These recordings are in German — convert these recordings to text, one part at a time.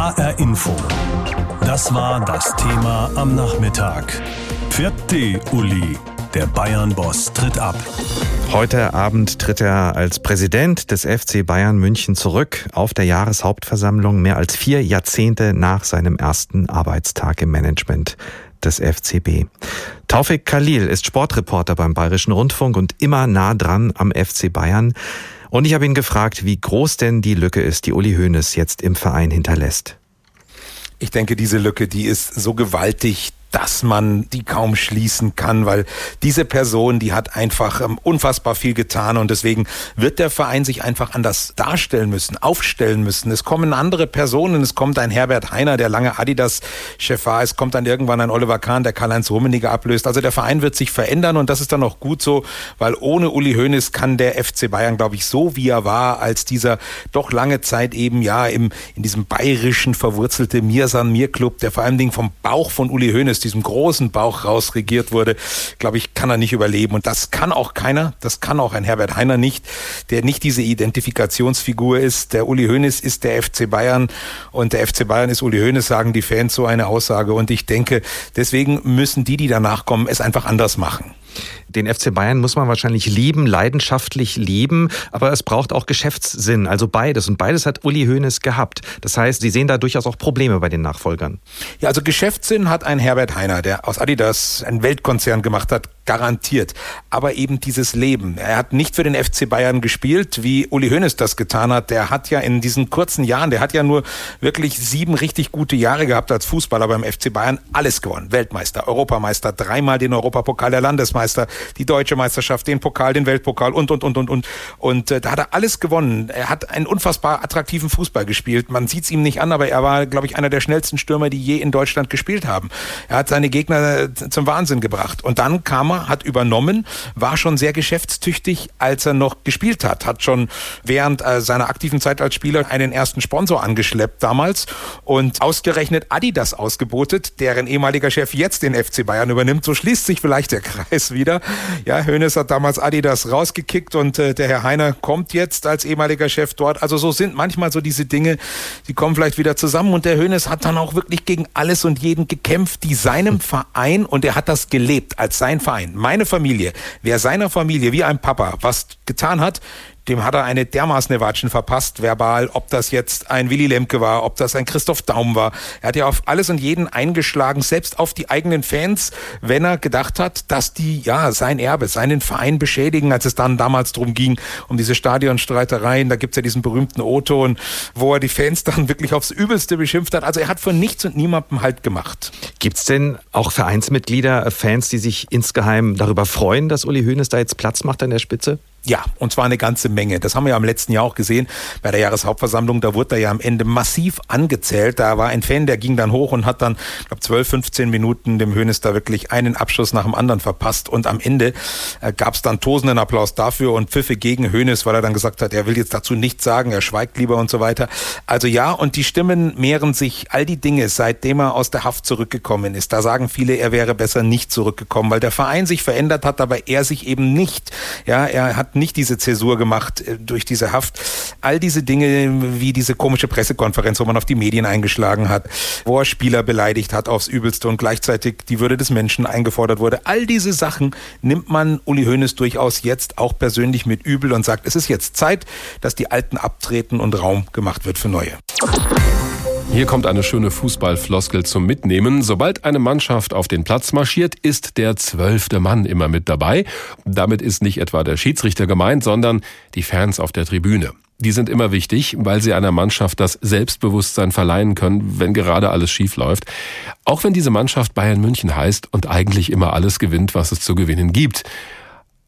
HR Info. Das war das Thema am Nachmittag. Vierte Uli. Der Bayern-Boss tritt ab. Heute Abend tritt er als Präsident des FC Bayern München zurück auf der Jahreshauptversammlung mehr als vier Jahrzehnte nach seinem ersten Arbeitstag im Management des FCB. Taufik Khalil ist Sportreporter beim Bayerischen Rundfunk und immer nah dran am FC Bayern. Und ich habe ihn gefragt, wie groß denn die Lücke ist, die Uli Hoeneß jetzt im Verein hinterlässt. Ich denke, diese Lücke, die ist so gewaltig, dass man die kaum schließen kann, weil diese Person, die hat einfach ähm, unfassbar viel getan und deswegen wird der Verein sich einfach anders darstellen müssen, aufstellen müssen. Es kommen andere Personen, es kommt ein Herbert Heiner, der lange Adidas-Chef war, es kommt dann irgendwann ein Oliver Kahn, der Karl-Heinz Rummenigge ablöst. Also der Verein wird sich verändern und das ist dann auch gut so, weil ohne Uli Hoeneß kann der FC Bayern, glaube ich, so wie er war, als dieser doch lange Zeit eben ja im, in diesem bayerischen verwurzelte Mirsan-Mir-Club, der vor allen Dingen vom Bauch von Uli Hoeneß aus diesem großen Bauch raus regiert wurde, glaube ich, kann er nicht überleben. Und das kann auch keiner. Das kann auch ein Herbert Heiner nicht, der nicht diese Identifikationsfigur ist. Der Uli Hoeneß ist der FC Bayern und der FC Bayern ist Uli Hoeneß, sagen die Fans so eine Aussage. Und ich denke, deswegen müssen die, die danach kommen, es einfach anders machen. Den FC Bayern muss man wahrscheinlich lieben, leidenschaftlich lieben, aber es braucht auch Geschäftssinn, also beides. Und beides hat Uli Hoeneß gehabt. Das heißt, Sie sehen da durchaus auch Probleme bei den Nachfolgern. Ja, also Geschäftssinn hat ein Herbert Heiner, der aus Adidas einen Weltkonzern gemacht hat, garantiert. Aber eben dieses Leben. Er hat nicht für den FC Bayern gespielt, wie Uli Hoeneß das getan hat. Der hat ja in diesen kurzen Jahren, der hat ja nur wirklich sieben richtig gute Jahre gehabt als Fußballer beim FC Bayern. Alles gewonnen. Weltmeister, Europameister, dreimal den Europapokal der Landesmeister, die deutsche Meisterschaft, den Pokal, den Weltpokal und, und, und, und, und. Und äh, da hat er alles gewonnen. Er hat einen unfassbar attraktiven Fußball gespielt. Man sieht es ihm nicht an, aber er war, glaube ich, einer der schnellsten Stürmer, die je in Deutschland gespielt haben. Er hat seine Gegner äh, zum Wahnsinn gebracht. Und dann kam er hat übernommen, war schon sehr geschäftstüchtig, als er noch gespielt hat, hat schon während äh, seiner aktiven Zeit als Spieler einen ersten Sponsor angeschleppt damals und ausgerechnet Adidas ausgebotet, deren ehemaliger Chef jetzt den FC Bayern übernimmt. So schließt sich vielleicht der Kreis wieder. Ja, Hoeneß hat damals Adidas rausgekickt und äh, der Herr Heiner kommt jetzt als ehemaliger Chef dort. Also so sind manchmal so diese Dinge, die kommen vielleicht wieder zusammen. Und der Hoeneß hat dann auch wirklich gegen alles und jeden gekämpft, die seinem Verein. Und er hat das gelebt als sein Verein. Meine Familie, wer seiner Familie wie ein Papa was getan hat, dem hat er eine dermaßen Watschen verpasst, verbal, ob das jetzt ein Willy Lemke war, ob das ein Christoph Daum war. Er hat ja auf alles und jeden eingeschlagen, selbst auf die eigenen Fans, wenn er gedacht hat, dass die, ja, sein Erbe, seinen Verein beschädigen, als es dann damals drum ging, um diese Stadionstreitereien. Da gibt's ja diesen berühmten O-Ton, wo er die Fans dann wirklich aufs Übelste beschimpft hat. Also er hat von nichts und niemandem halt gemacht. Gibt's denn auch Vereinsmitglieder, Fans, die sich insgeheim darüber freuen, dass Uli Hoeneß da jetzt Platz macht an der Spitze? Ja, und zwar eine ganze Menge. Das haben wir ja im letzten Jahr auch gesehen bei der Jahreshauptversammlung. Da wurde er ja am Ende massiv angezählt. Da war ein Fan, der ging dann hoch und hat dann, ich glaube, 12, 15 Minuten dem Hönes da wirklich einen Abschuss nach dem anderen verpasst. Und am Ende äh, gab es dann tosenden Applaus dafür und Pfiffe gegen Hönes, weil er dann gesagt hat, er will jetzt dazu nichts sagen, er schweigt lieber und so weiter. Also ja, und die Stimmen mehren sich all die Dinge, seitdem er aus der Haft zurückgekommen ist. Da sagen viele, er wäre besser nicht zurückgekommen, weil der Verein sich verändert hat, aber er sich eben nicht. Ja, er hat nicht diese Zäsur gemacht äh, durch diese Haft. All diese Dinge, wie diese komische Pressekonferenz, wo man auf die Medien eingeschlagen hat, wo er Spieler beleidigt hat aufs Übelste und gleichzeitig die Würde des Menschen eingefordert wurde. All diese Sachen nimmt man Uli Hoeneß durchaus jetzt auch persönlich mit übel und sagt, es ist jetzt Zeit, dass die Alten abtreten und Raum gemacht wird für Neue. Hier kommt eine schöne Fußballfloskel zum Mitnehmen. Sobald eine Mannschaft auf den Platz marschiert, ist der zwölfte Mann immer mit dabei. Damit ist nicht etwa der Schiedsrichter gemeint, sondern die Fans auf der Tribüne. Die sind immer wichtig, weil sie einer Mannschaft das Selbstbewusstsein verleihen können, wenn gerade alles schief läuft. Auch wenn diese Mannschaft Bayern München heißt und eigentlich immer alles gewinnt, was es zu gewinnen gibt.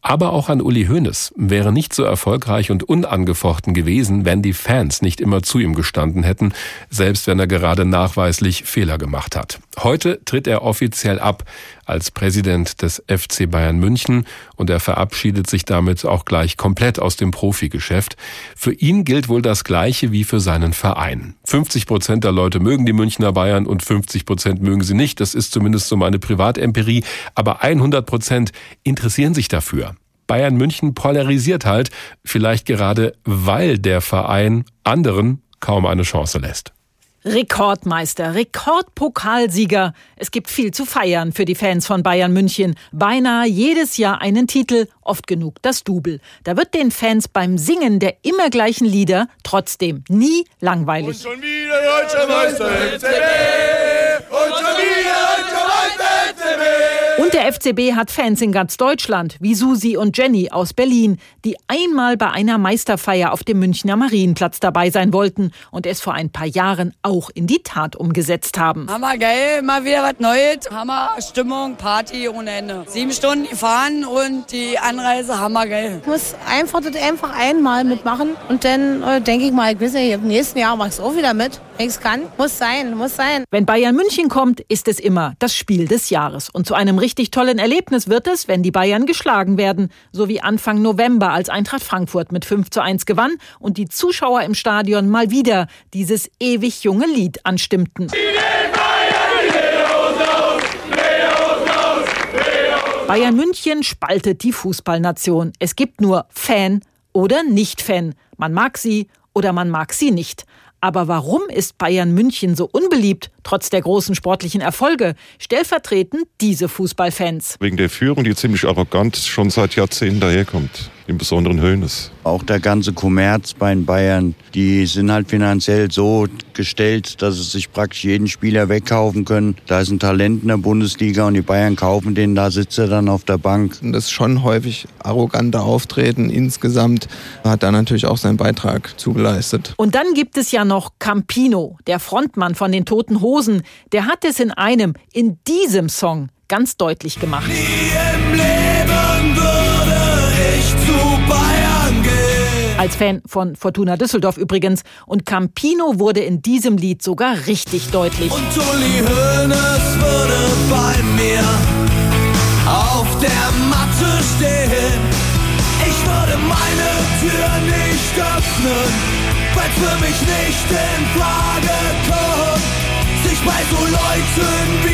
Aber auch an Uli Hoeneß wäre nicht so erfolgreich und unangefochten gewesen, wenn die Fans nicht immer zu ihm gestanden hätten, selbst wenn er gerade nachweislich Fehler gemacht hat. Heute tritt er offiziell ab als Präsident des FC Bayern München und er verabschiedet sich damit auch gleich komplett aus dem Profigeschäft. Für ihn gilt wohl das Gleiche wie für seinen Verein. 50 Prozent der Leute mögen die Münchner Bayern und 50 Prozent mögen sie nicht. Das ist zumindest so meine Privatempirie. Aber 100 Prozent interessieren sich dafür. Bayern München polarisiert halt, vielleicht gerade weil der Verein anderen kaum eine Chance lässt. Rekordmeister, Rekordpokalsieger. Es gibt viel zu feiern für die Fans von Bayern München. Beinahe jedes Jahr einen Titel, oft genug das Double. Da wird den Fans beim Singen der immer gleichen Lieder trotzdem nie langweilig. Und schon wieder deutscher Meister FCB. Und schon wieder deutscher Meister FCB. Und der FCB hat Fans in ganz Deutschland, wie Susi und Jenny aus Berlin, die einmal bei einer Meisterfeier auf dem Münchner Marienplatz dabei sein wollten und es vor ein paar Jahren auch in die Tat umgesetzt haben. Hammer geil, mal wieder was Neues. Hammer Stimmung, Party ohne Ende. Sieben Stunden fahren und die Anreise hammer geil. Ich muss einfach das einfach einmal mitmachen und dann äh, denke ich mal, ich weiß nicht, im nächsten Jahr mache ich es auch wieder mit. Wenn ich es kann, muss sein, muss sein. Wenn Bayern München kommt, ist es immer das Spiel des Jahres und zu einem richtig tollen Erlebnis wird es, wenn die Bayern geschlagen werden, so wie Anfang November, als Eintracht Frankfurt mit 5 zu 1 gewann und die Zuschauer im Stadion mal wieder dieses ewig junge Lied anstimmten. Bayern München spaltet die Fußballnation. Es gibt nur Fan oder Nicht-Fan. Man mag sie oder man mag sie nicht. Aber warum ist Bayern München so unbeliebt, trotz der großen sportlichen Erfolge? Stellvertretend diese Fußballfans. Wegen der Führung, die ziemlich arrogant schon seit Jahrzehnten daherkommt im besonderen Höhnes. Auch der ganze Kommerz bei den Bayern, die sind halt finanziell so gestellt, dass sie sich praktisch jeden Spieler wegkaufen können. Da ist ein Talent in der Bundesliga und die Bayern kaufen den, da sitzt er dann auf der Bank. Das ist schon häufig arrogante Auftreten insgesamt hat da natürlich auch seinen Beitrag zugeleistet. Und dann gibt es ja noch Campino, der Frontmann von den Toten Hosen. Der hat es in einem, in diesem Song ganz deutlich gemacht. Nie Als Fan von Fortuna Düsseldorf übrigens. Und Campino wurde in diesem Lied sogar richtig deutlich. Und Uli Hoeneß würde bei mir auf der Matte stehen. Ich würde meine Tür nicht öffnen, weil für mich nicht in Frage kommt, sich bei so Leuten wie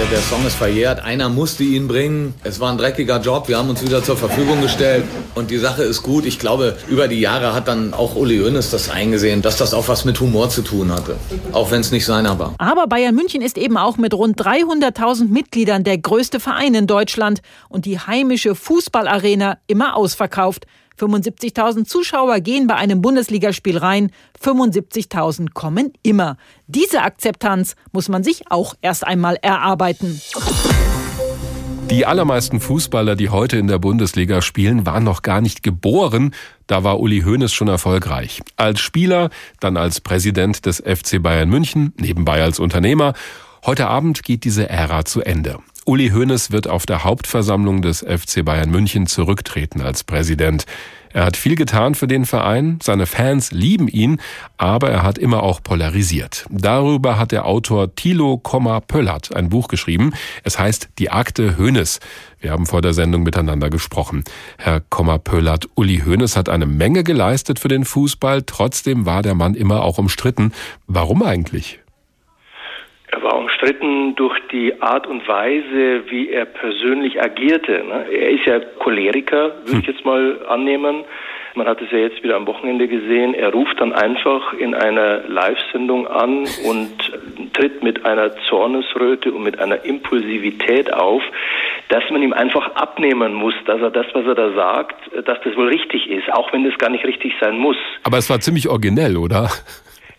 Der, der, Song ist verjährt. Einer musste ihn bringen. Es war ein dreckiger Job. Wir haben uns wieder zur Verfügung gestellt. Und die Sache ist gut. Ich glaube, über die Jahre hat dann auch Uli Hoeneß das eingesehen, dass das auch was mit Humor zu tun hatte. Auch wenn es nicht seiner war. Aber Bayern München ist eben auch mit rund 300.000 Mitgliedern der größte Verein in Deutschland und die heimische Fußballarena immer ausverkauft. 75.000 Zuschauer gehen bei einem Bundesligaspiel rein, 75.000 kommen immer. Diese Akzeptanz muss man sich auch erst einmal erarbeiten. Die allermeisten Fußballer, die heute in der Bundesliga spielen, waren noch gar nicht geboren. Da war Uli Hoeneß schon erfolgreich. Als Spieler, dann als Präsident des FC Bayern München, nebenbei als Unternehmer. Heute Abend geht diese Ära zu Ende. Uli Hoeneß wird auf der Hauptversammlung des FC Bayern München zurücktreten als Präsident. Er hat viel getan für den Verein, seine Fans lieben ihn, aber er hat immer auch polarisiert. Darüber hat der Autor Thilo Pöllert ein Buch geschrieben. Es heißt Die Akte Hoeneß. Wir haben vor der Sendung miteinander gesprochen. Herr Pöllert, Uli Hoeneß hat eine Menge geleistet für den Fußball, trotzdem war der Mann immer auch umstritten. Warum eigentlich? Er war umstritten durch die Art und Weise, wie er persönlich agierte. Ne? Er ist ja Choleriker, würde ich hm. jetzt mal annehmen. Man hat es ja jetzt wieder am Wochenende gesehen. Er ruft dann einfach in einer Live-Sendung an und tritt mit einer Zornesröte und mit einer Impulsivität auf, dass man ihm einfach abnehmen muss, dass er das, was er da sagt, dass das wohl richtig ist, auch wenn das gar nicht richtig sein muss. Aber es war ziemlich originell, oder?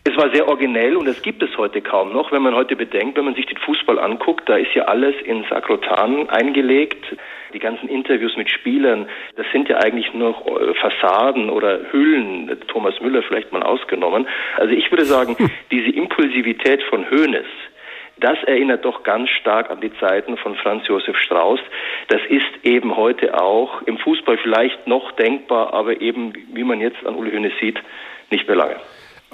Es war sehr originell und es gibt es heute kaum noch, wenn man heute bedenkt, wenn man sich den Fußball anguckt, da ist ja alles in Sakrotan eingelegt. Die ganzen Interviews mit Spielern, das sind ja eigentlich nur äh, Fassaden oder Hüllen, Thomas Müller vielleicht mal ausgenommen. Also ich würde sagen, diese Impulsivität von Hoeneß, das erinnert doch ganz stark an die Zeiten von Franz Josef Strauß. Das ist eben heute auch im Fußball vielleicht noch denkbar, aber eben, wie man jetzt an Uli Hoeneß sieht, nicht mehr lange.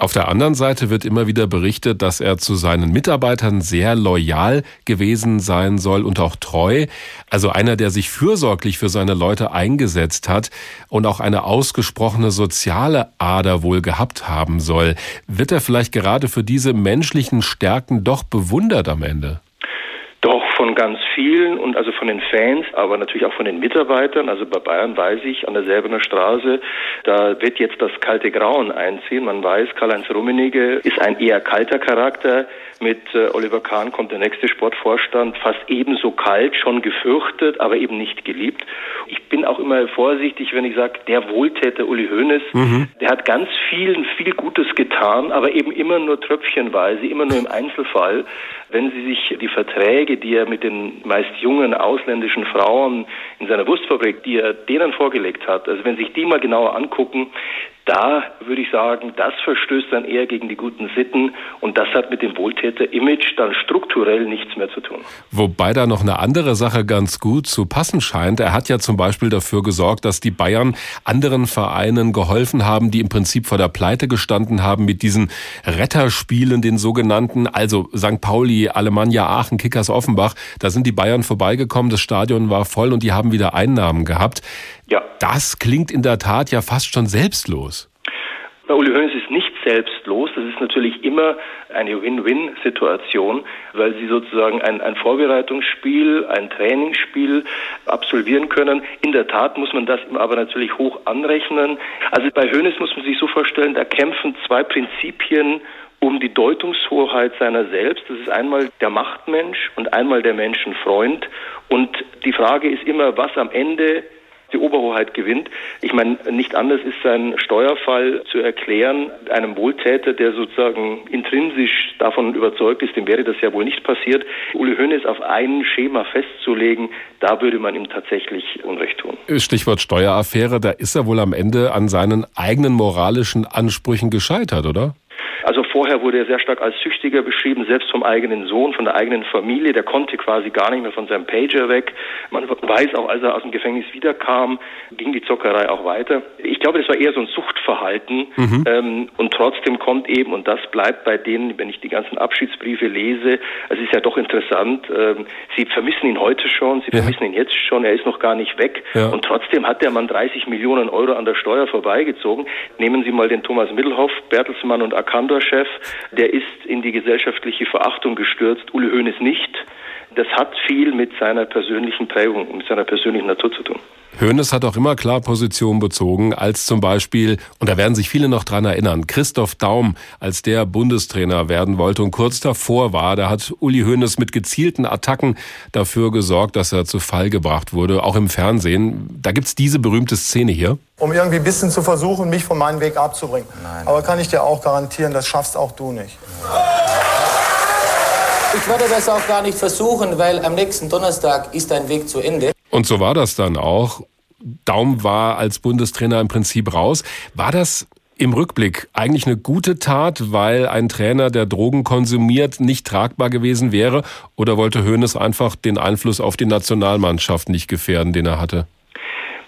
Auf der anderen Seite wird immer wieder berichtet, dass er zu seinen Mitarbeitern sehr loyal gewesen sein soll und auch treu. Also einer, der sich fürsorglich für seine Leute eingesetzt hat und auch eine ausgesprochene soziale Ader wohl gehabt haben soll. Wird er vielleicht gerade für diese menschlichen Stärken doch bewundert am Ende? Ganz vielen und also von den Fans, aber natürlich auch von den Mitarbeitern. Also bei Bayern weiß ich, an der Selbener Straße, da wird jetzt das kalte Grauen einziehen. Man weiß, Karl-Heinz Rummenigge ist ein eher kalter Charakter. Mit äh, Oliver Kahn kommt der nächste Sportvorstand, fast ebenso kalt, schon gefürchtet, aber eben nicht geliebt. Ich bin auch immer vorsichtig, wenn ich sage, der Wohltäter Uli Hoeneß, mhm. der hat ganz vielen viel Gutes getan, aber eben immer nur tröpfchenweise, immer nur im Einzelfall. Wenn Sie sich die Verträge, die er mit den meist jungen ausländischen Frauen in seiner Wurstfabrik, die er denen vorgelegt hat, also wenn Sie sich die mal genauer angucken, da würde ich sagen, das verstößt dann eher gegen die guten Sitten und das hat mit dem Wohltäter-Image dann strukturell nichts mehr zu tun. Wobei da noch eine andere Sache ganz gut zu passen scheint. Er hat ja zum Beispiel dafür gesorgt, dass die Bayern anderen Vereinen geholfen haben, die im Prinzip vor der Pleite gestanden haben mit diesen Retterspielen, den sogenannten, also St. Pauli, Alemannia Aachen, Kickers Offenbach. Da sind die Bayern vorbeigekommen, das Stadion war voll und die haben wieder Einnahmen gehabt. Ja. Das klingt in der Tat ja fast schon selbstlos. Bei Uli Hoeneß ist nicht selbstlos. Das ist natürlich immer eine Win-Win-Situation, weil sie sozusagen ein, ein Vorbereitungsspiel, ein Trainingsspiel absolvieren können. In der Tat muss man das aber natürlich hoch anrechnen. Also bei Hoeneß muss man sich so vorstellen, da kämpfen zwei Prinzipien um die Deutungshoheit seiner selbst. Das ist einmal der Machtmensch und einmal der Menschenfreund. Und die Frage ist immer, was am Ende die Oberhoheit gewinnt. Ich meine, nicht anders ist sein Steuerfall zu erklären einem Wohltäter, der sozusagen intrinsisch davon überzeugt ist, dem wäre das ja wohl nicht passiert. Uli Hoeneß auf ein Schema festzulegen, da würde man ihm tatsächlich Unrecht tun. Stichwort Steueraffäre, da ist er wohl am Ende an seinen eigenen moralischen Ansprüchen gescheitert, oder? Also vorher wurde er sehr stark als Süchtiger beschrieben, selbst vom eigenen Sohn, von der eigenen Familie. Der konnte quasi gar nicht mehr von seinem Pager weg. Man weiß auch, als er aus dem Gefängnis wiederkam, ging die Zockerei auch weiter. Ich glaube, das war eher so ein Suchtverhalten. Mhm. Ähm, und trotzdem kommt eben, und das bleibt bei denen, wenn ich die ganzen Abschiedsbriefe lese, es ist ja doch interessant, ähm, sie vermissen ihn heute schon, sie ja. vermissen ihn jetzt schon, er ist noch gar nicht weg. Ja. Und trotzdem hat der Mann 30 Millionen Euro an der Steuer vorbeigezogen. Nehmen Sie mal den Thomas Mittelhoff, Bertelsmann und Akando Chef, der ist in die gesellschaftliche Verachtung gestürzt, Uli Hoeneß nicht. Das hat viel mit seiner persönlichen Prägung, mit seiner persönlichen Natur zu tun. Hoeneß hat auch immer klar Position bezogen, als zum Beispiel, und da werden sich viele noch dran erinnern, Christoph Daum, als der Bundestrainer werden wollte und kurz davor war, da hat Uli Hoeneß mit gezielten Attacken dafür gesorgt, dass er zu Fall gebracht wurde, auch im Fernsehen. Da gibt's diese berühmte Szene hier. Um irgendwie ein bisschen zu versuchen, mich von meinem Weg abzubringen. Nein. Aber kann ich dir auch garantieren, das schaffst auch du nicht. Ich würde das auch gar nicht versuchen, weil am nächsten Donnerstag ist dein Weg zu Ende. Und so war das dann auch. Daum war als Bundestrainer im Prinzip raus. War das im Rückblick eigentlich eine gute Tat, weil ein Trainer, der Drogen konsumiert, nicht tragbar gewesen wäre? Oder wollte Hoeneß einfach den Einfluss auf die Nationalmannschaft nicht gefährden, den er hatte?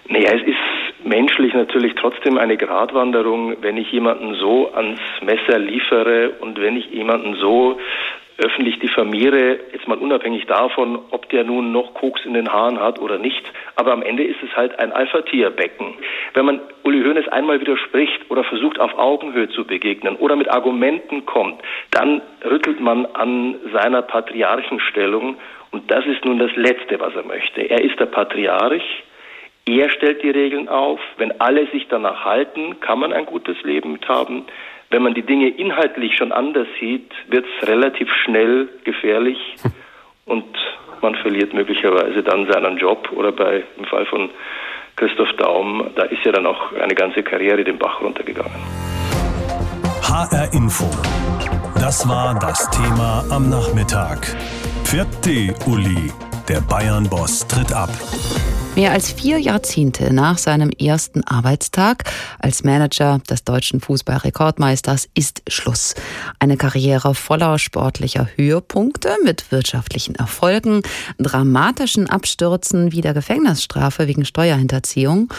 Naja, es ist menschlich natürlich trotzdem eine Gratwanderung, wenn ich jemanden so ans Messer liefere und wenn ich jemanden so öffentlich diffamiere, jetzt mal unabhängig davon, ob der nun noch Koks in den Haaren hat oder nicht. Aber am Ende ist es halt ein Alpha-Tier-Becken. Wenn man Uli Hoeneß einmal widerspricht oder versucht auf Augenhöhe zu begegnen oder mit Argumenten kommt, dann rüttelt man an seiner Patriarchenstellung und das ist nun das Letzte, was er möchte. Er ist der Patriarch. Er stellt die Regeln auf. Wenn alle sich danach halten, kann man ein gutes Leben haben. Wenn man die Dinge inhaltlich schon anders sieht, wird es relativ schnell gefährlich und man verliert möglicherweise dann seinen Job oder bei im Fall von Christoph Daum, da ist ja dann auch eine ganze Karriere den Bach runtergegangen. HR Info. Das war das Thema am Nachmittag. Vierte Uli. Der Bayern-Boss tritt ab. Mehr als vier Jahrzehnte nach seinem ersten Arbeitstag als Manager des deutschen Fußballrekordmeisters ist Schluss. Eine Karriere voller sportlicher Höhepunkte mit wirtschaftlichen Erfolgen, dramatischen Abstürzen wie der Gefängnisstrafe wegen Steuerhinterziehung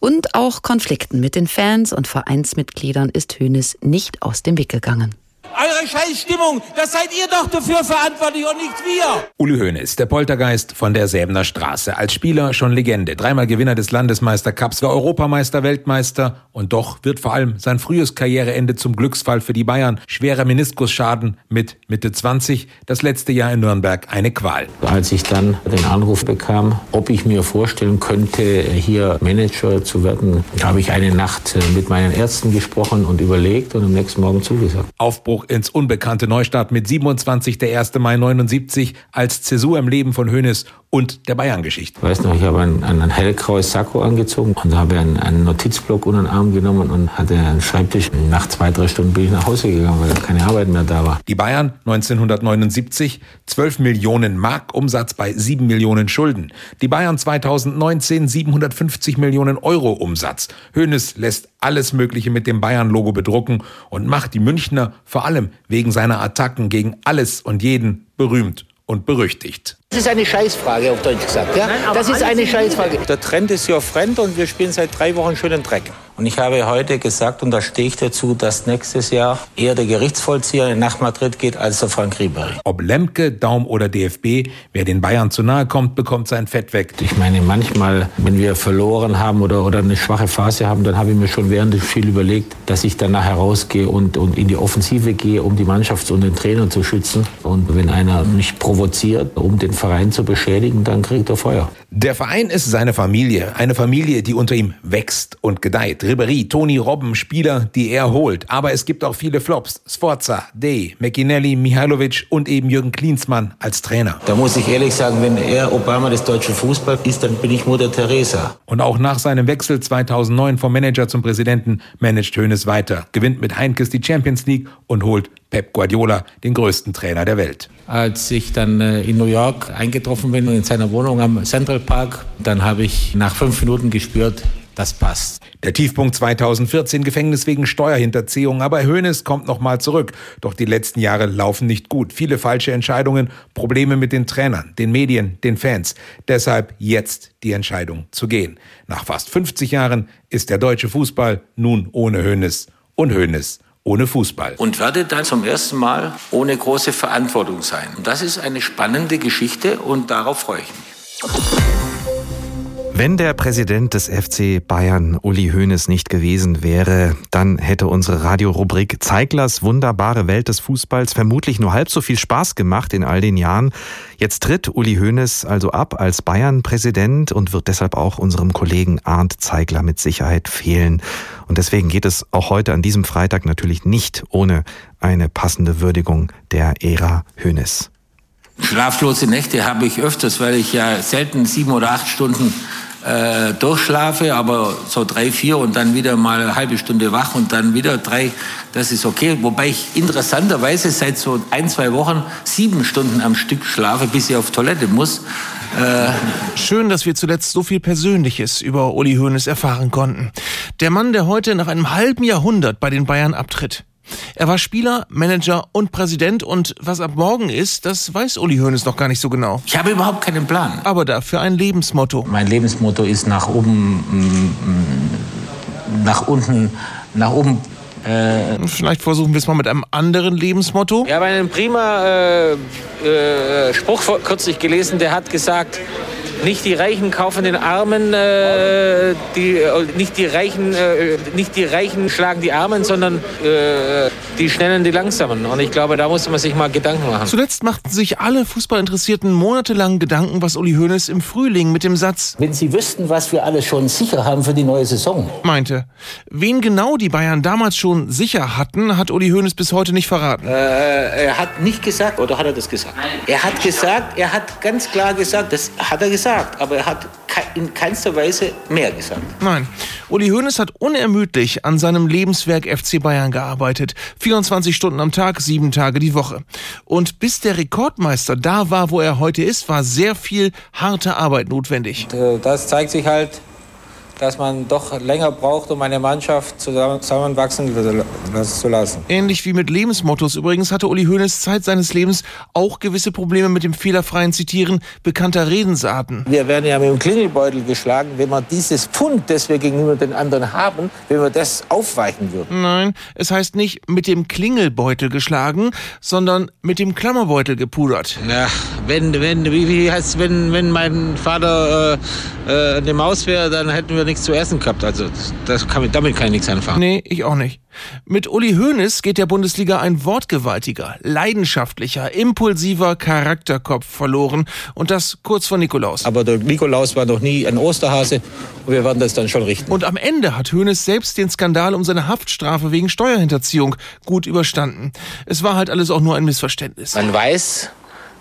und auch Konflikten mit den Fans und Vereinsmitgliedern ist Hönes nicht aus dem Weg gegangen. Eure Scheißstimmung, das seid ihr doch dafür verantwortlich und nicht wir. Uli Hoeneß, der Poltergeist von der Säbener Straße. Als Spieler schon Legende. Dreimal Gewinner des Landesmeistercups, war Europameister, Weltmeister. Und doch wird vor allem sein frühes Karriereende zum Glücksfall für die Bayern. Schwerer Meniskusschaden mit Mitte 20. Das letzte Jahr in Nürnberg eine Qual. Als ich dann den Anruf bekam, ob ich mir vorstellen könnte, hier Manager zu werden, habe ich eine Nacht mit meinen Ärzten gesprochen und überlegt und am nächsten Morgen zugesagt. Aufbruch ins unbekannte Neustadt mit 27 der 1. Mai 79 als Zäsur im Leben von Hoeneß und der Bayern-Geschichte. Weißt du, ich habe einen, einen hellgraues Sakko angezogen und habe einen, einen Notizblock unter den Arm genommen und hatte einen Schreibtisch. Nach zwei, drei Stunden bin ich nach Hause gegangen, weil keine Arbeit mehr da war. Die Bayern 1979, 12 Millionen Mark Umsatz bei 7 Millionen Schulden. Die Bayern 2019, 750 Millionen Euro Umsatz. Hoeneß lässt alles Mögliche mit dem Bayern-Logo bedrucken und macht die Münchner allem wegen seiner Attacken gegen alles und jeden berühmt und berüchtigt. Das ist eine Scheißfrage, auf Deutsch gesagt. Ja? Nein, das ist eine Scheißfrage. Der Trend ist ja fremd und wir spielen seit drei Wochen schönen Dreck. Und ich habe heute gesagt, und da stehe ich dazu, dass nächstes Jahr eher der Gerichtsvollzieher nach Madrid geht als der Frank Ribery. Ob Lemke, Daum oder DFB, wer den Bayern zu nahe kommt, bekommt sein Fett weg. Ich meine, manchmal, wenn wir verloren haben oder, oder eine schwache Phase haben, dann habe ich mir schon während des Spiels überlegt, dass ich danach herausgehe und, und in die Offensive gehe, um die Mannschaft und den Trainer zu schützen. Und wenn einer mich provoziert, um den Verein zu beschädigen, dann kriegt er Feuer. Der Verein ist seine Familie, eine Familie, die unter ihm wächst und gedeiht. Ribery, Toni Robben, Spieler, die er holt. Aber es gibt auch viele Flops. Sforza, Day, McInelli, Mihailovic und eben Jürgen Klinsmann als Trainer. Da muss ich ehrlich sagen, wenn er Obama des deutschen Fußballs ist, dann bin ich Mutter Teresa. Und auch nach seinem Wechsel 2009 vom Manager zum Präsidenten managt Hoeneß weiter, gewinnt mit Heinkes die Champions League und holt Pep Guardiola, den größten Trainer der Welt. Als ich dann in New York eingetroffen bin in seiner Wohnung am Central Park, dann habe ich nach fünf Minuten gespürt, das passt. Der Tiefpunkt 2014 Gefängnis wegen Steuerhinterziehung, aber Hoeneß kommt nochmal zurück. Doch die letzten Jahre laufen nicht gut. Viele falsche Entscheidungen, Probleme mit den Trainern, den Medien, den Fans. Deshalb jetzt die Entscheidung zu gehen. Nach fast 50 Jahren ist der deutsche Fußball nun ohne Hoeneß und Hoeneß ohne Fußball. Und werde dann zum ersten Mal ohne große Verantwortung sein. Und das ist eine spannende Geschichte und darauf freue ich mich. Wenn der Präsident des FC Bayern, Uli Hoeneß, nicht gewesen wäre, dann hätte unsere Radiorubrik Zeiglers wunderbare Welt des Fußballs vermutlich nur halb so viel Spaß gemacht in all den Jahren. Jetzt tritt Uli Hoeneß also ab als Bayern-Präsident und wird deshalb auch unserem Kollegen Arndt Zeigler mit Sicherheit fehlen. Und deswegen geht es auch heute an diesem Freitag natürlich nicht ohne eine passende Würdigung der Ära Hoeneß. Schlaflose Nächte habe ich öfters, weil ich ja selten sieben oder acht Stunden äh, durchschlafe, aber so drei, vier und dann wieder mal eine halbe Stunde wach und dann wieder drei, das ist okay. Wobei ich interessanterweise seit so ein, zwei Wochen sieben Stunden am Stück schlafe, bis ich auf Toilette muss. Äh Schön, dass wir zuletzt so viel Persönliches über Uli Hoeneß erfahren konnten. Der Mann, der heute nach einem halben Jahrhundert bei den Bayern abtritt. Er war Spieler, Manager und Präsident und was ab morgen ist, das weiß Uli Hoeneß noch gar nicht so genau. Ich habe überhaupt keinen Plan. Aber dafür ein Lebensmotto. Mein Lebensmotto ist nach oben, nach unten, nach oben äh, Vielleicht versuchen wir es mal mit einem anderen Lebensmotto. Ich habe einen prima äh, äh, Spruch kürzlich gelesen, der hat gesagt, nicht die Reichen kaufen den Armen, äh, die, nicht, die Reichen, äh, nicht die Reichen schlagen die Armen, sondern äh, die Schnellen die Langsamen. Und ich glaube, da muss man sich mal Gedanken machen. Zuletzt machten sich alle Fußballinteressierten monatelang Gedanken, was Uli Hoeneß im Frühling mit dem Satz Wenn Sie wüssten, was wir alles schon sicher haben für die neue Saison. meinte. Wen genau die Bayern damals schon sicher hatten, hat Uli Hoeneß bis heute nicht verraten. Äh, er hat nicht gesagt, oder hat er das gesagt? Er hat gesagt, er hat ganz klar gesagt, das hat er gesagt aber er hat in keinster Weise mehr gesagt. Nein, Uli Hoeneß hat unermüdlich an seinem Lebenswerk FC Bayern gearbeitet. 24 Stunden am Tag, sieben Tage die Woche. Und bis der Rekordmeister da war, wo er heute ist, war sehr viel harte Arbeit notwendig. Das zeigt sich halt dass man doch länger braucht, um eine Mannschaft zusammenwachsen zu lassen. Ähnlich wie mit Lebensmottos übrigens hatte Uli Hoeneß Zeit seines Lebens auch gewisse Probleme mit dem fehlerfreien Zitieren bekannter Redensarten. Wir werden ja mit dem Klingelbeutel geschlagen, wenn wir dieses Pfund, das wir gegenüber den anderen haben, wenn wir das aufweichen würden. Nein, es heißt nicht mit dem Klingelbeutel geschlagen, sondern mit dem Klammerbeutel gepudert. Ja, wenn, wenn, wie, wie heißt wenn, wenn mein Vater äh, äh, eine Maus wäre, dann hätten wir nichts zu essen gehabt. Also das kann, damit kann ich nichts anfangen. Nee, ich auch nicht. Mit Uli Hoeneß geht der Bundesliga ein wortgewaltiger, leidenschaftlicher, impulsiver Charakterkopf verloren. Und das kurz vor Nikolaus. Aber der Nikolaus war noch nie ein Osterhase und wir werden das dann schon richten. Und am Ende hat Hoeneß selbst den Skandal um seine Haftstrafe wegen Steuerhinterziehung gut überstanden. Es war halt alles auch nur ein Missverständnis. Man weiß,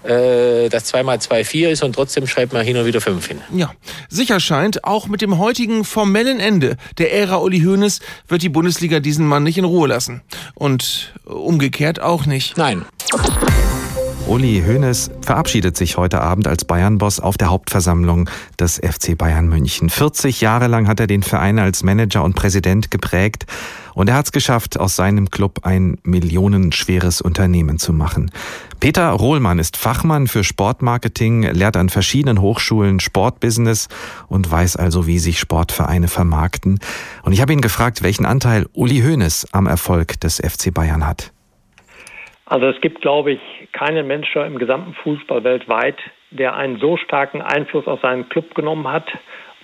äh, dass 2 mal 2 4 ist und trotzdem schreibt man hin und wieder 5 hin. Ja, sicher scheint, auch mit dem heutigen formellen Ende der Ära Uli Hoeneß wird die Bundesliga diesen Mann nicht in Ruhe lassen. Und umgekehrt auch nicht. Nein. Uli Hoeneß verabschiedet sich heute Abend als Bayern-Boss auf der Hauptversammlung des FC Bayern München. 40 Jahre lang hat er den Verein als Manager und Präsident geprägt und er hat es geschafft, aus seinem Club ein millionenschweres Unternehmen zu machen. Peter Rohlmann ist Fachmann für Sportmarketing, lehrt an verschiedenen Hochschulen Sportbusiness und weiß also, wie sich Sportvereine vermarkten. Und ich habe ihn gefragt, welchen Anteil Uli Hoeneß am Erfolg des FC Bayern hat. Also es gibt, glaube ich, keinen Menschen im gesamten Fußball weltweit, der einen so starken Einfluss auf seinen Club genommen hat,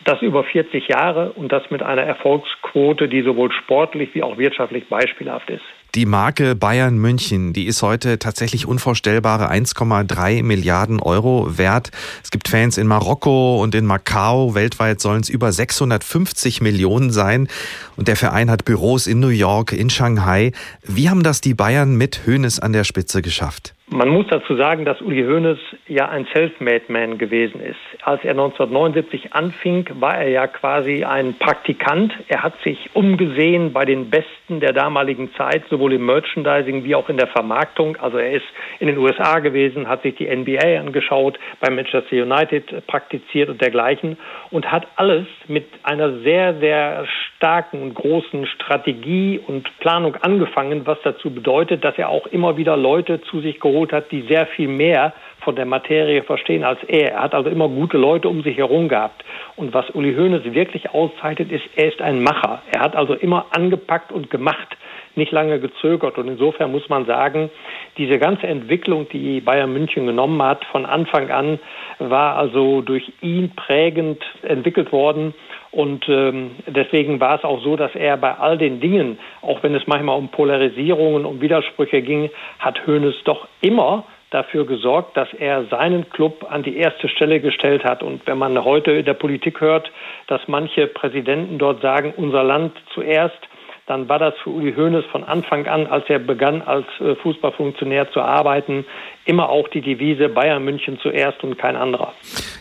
das über 40 Jahre und das mit einer Erfolgsquote, die sowohl sportlich wie auch wirtschaftlich beispielhaft ist. Die Marke Bayern München, die ist heute tatsächlich unvorstellbare 1,3 Milliarden Euro wert. Es gibt Fans in Marokko und in Macau. Weltweit sollen es über 650 Millionen sein. Und der Verein hat Büros in New York, in Shanghai. Wie haben das die Bayern mit Hoeneß an der Spitze geschafft? Man muss dazu sagen, dass Uli Hoeneß ja ein Self-Made Man gewesen ist. Als er 1979 anfing, war er ja quasi ein Praktikant. Er hat sich umgesehen bei den Besten der damaligen Zeit, sowohl im Merchandising wie auch in der Vermarktung. Also er ist in den USA gewesen, hat sich die NBA angeschaut, bei Manchester United praktiziert und dergleichen und hat alles mit einer sehr, sehr starken und großen Strategie und Planung angefangen, was dazu bedeutet, dass er auch immer wieder Leute zu sich geholt hat, die sehr viel mehr von der Materie verstehen als er. Er hat also immer gute Leute um sich herum gehabt. Und was Uli Hoeneß wirklich auszeichnet, ist, er ist ein Macher. Er hat also immer angepackt und gemacht, nicht lange gezögert. Und insofern muss man sagen, diese ganze Entwicklung, die Bayern München genommen hat, von Anfang an war also durch ihn prägend entwickelt worden. Und ähm, deswegen war es auch so, dass er bei all den Dingen, auch wenn es manchmal um Polarisierungen, um Widersprüche ging, hat Hoeneß doch immer dafür gesorgt, dass er seinen Club an die erste Stelle gestellt hat. Und wenn man heute in der Politik hört, dass manche Präsidenten dort sagen, unser Land zuerst, dann war das für Uli Hoeneß von Anfang an, als er begann, als äh, Fußballfunktionär zu arbeiten, immer auch die Devise Bayern München zuerst und kein anderer.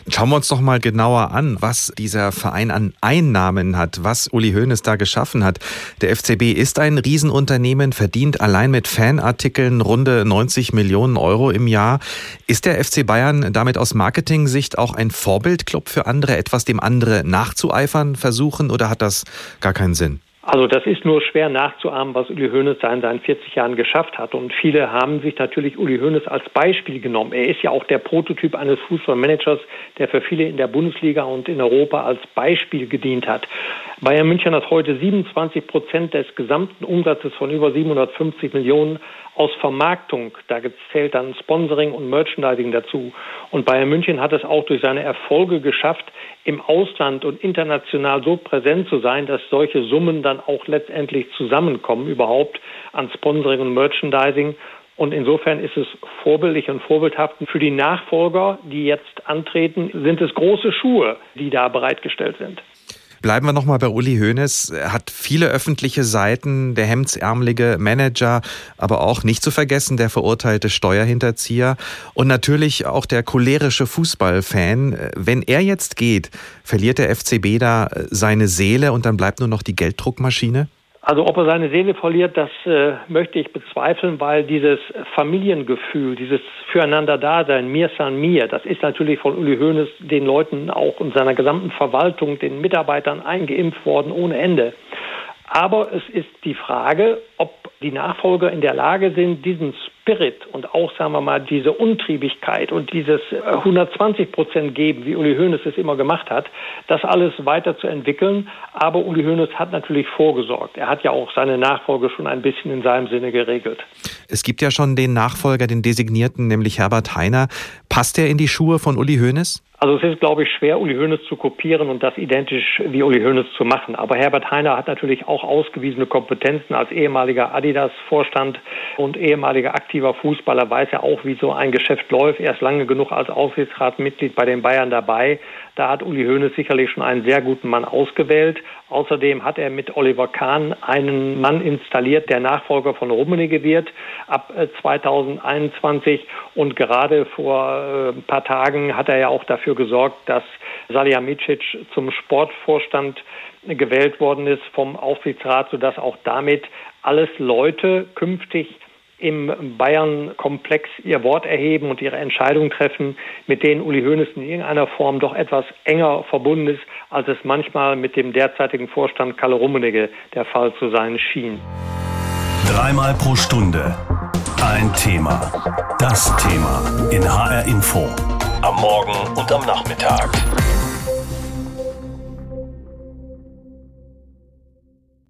Schauen wir uns doch mal genauer an, was dieser Verein an Einnahmen hat, was Uli Hoeneß da geschaffen hat. Der FCB ist ein Riesenunternehmen, verdient allein mit Fanartikeln runde 90 Millionen Euro im Jahr. Ist der FC Bayern damit aus Marketing-Sicht auch ein Vorbildclub für andere, etwas dem andere nachzueifern versuchen oder hat das gar keinen Sinn? Also das ist nur schwer nachzuahmen, was Uli Hoeneß in seinen 40 Jahren geschafft hat. Und viele haben sich natürlich Uli Hoeneß als Beispiel genommen. Er ist ja auch der Prototyp eines Fußballmanagers, der für viele in der Bundesliga und in Europa als Beispiel gedient hat. Bayern München hat heute 27 Prozent des gesamten Umsatzes von über 750 Millionen aus Vermarktung. Da zählt dann Sponsoring und Merchandising dazu. Und Bayern München hat es auch durch seine Erfolge geschafft, im Ausland und international so präsent zu sein, dass solche Summen dann auch letztendlich zusammenkommen überhaupt an Sponsoring und Merchandising. Und insofern ist es vorbildlich und vorbildhaft. Für die Nachfolger, die jetzt antreten, sind es große Schuhe, die da bereitgestellt sind. Bleiben wir nochmal bei Uli Hoeneß. Er hat viele öffentliche Seiten, der hemdsärmelige Manager, aber auch nicht zu vergessen der verurteilte Steuerhinterzieher und natürlich auch der cholerische Fußballfan. Wenn er jetzt geht, verliert der FCB da seine Seele und dann bleibt nur noch die Gelddruckmaschine? Also ob er seine Seele verliert, das äh, möchte ich bezweifeln, weil dieses Familiengefühl, dieses Füreinander-Dasein, mir san mir, das ist natürlich von Uli Hoeneß den Leuten auch und seiner gesamten Verwaltung, den Mitarbeitern eingeimpft worden ohne Ende. Aber es ist die Frage, ob die Nachfolger in der Lage sind, diesen Spirit und auch, sagen wir mal, diese Untriebigkeit und dieses 120 Prozent geben, wie Uli Hoeneß es immer gemacht hat, das alles weiterzuentwickeln. Aber Uli Hoeneß hat natürlich vorgesorgt. Er hat ja auch seine Nachfolge schon ein bisschen in seinem Sinne geregelt. Es gibt ja schon den Nachfolger, den designierten, nämlich Herbert Heiner. Passt er in die Schuhe von Uli Hoeneß? Also es ist, glaube ich, schwer, Uli Hoeneß zu kopieren und das identisch wie Uli Hoeneß zu machen. Aber Herbert Heiner hat natürlich auch ausgewiesene Kompetenzen als ehemaliger Adidas-Vorstand und ehemaliger aktiver Fußballer, weiß er auch, wie so ein Geschäft läuft. Er ist lange genug als Aufsichtsratmitglied bei den Bayern dabei. Da hat Uli Hoeneß sicherlich schon einen sehr guten Mann ausgewählt. Außerdem hat er mit Oliver Kahn einen Mann installiert, der Nachfolger von Rummenigge wird ab 2021. Äh, und gerade vor äh, ein paar Tagen hat er ja auch dafür gesorgt, dass Salihamidzic zum Sportvorstand gewählt worden ist vom Aufsichtsrat, sodass auch damit alles Leute künftig im Bayern-Komplex ihr Wort erheben und ihre Entscheidung treffen, mit denen Uli Hoeneß in irgendeiner Form doch etwas enger verbunden ist, als es manchmal mit dem derzeitigen Vorstand Kalle Rummenigge der Fall zu sein schien. Dreimal pro Stunde ein Thema. Das Thema in HR Info. Am Morgen und am Nachmittag.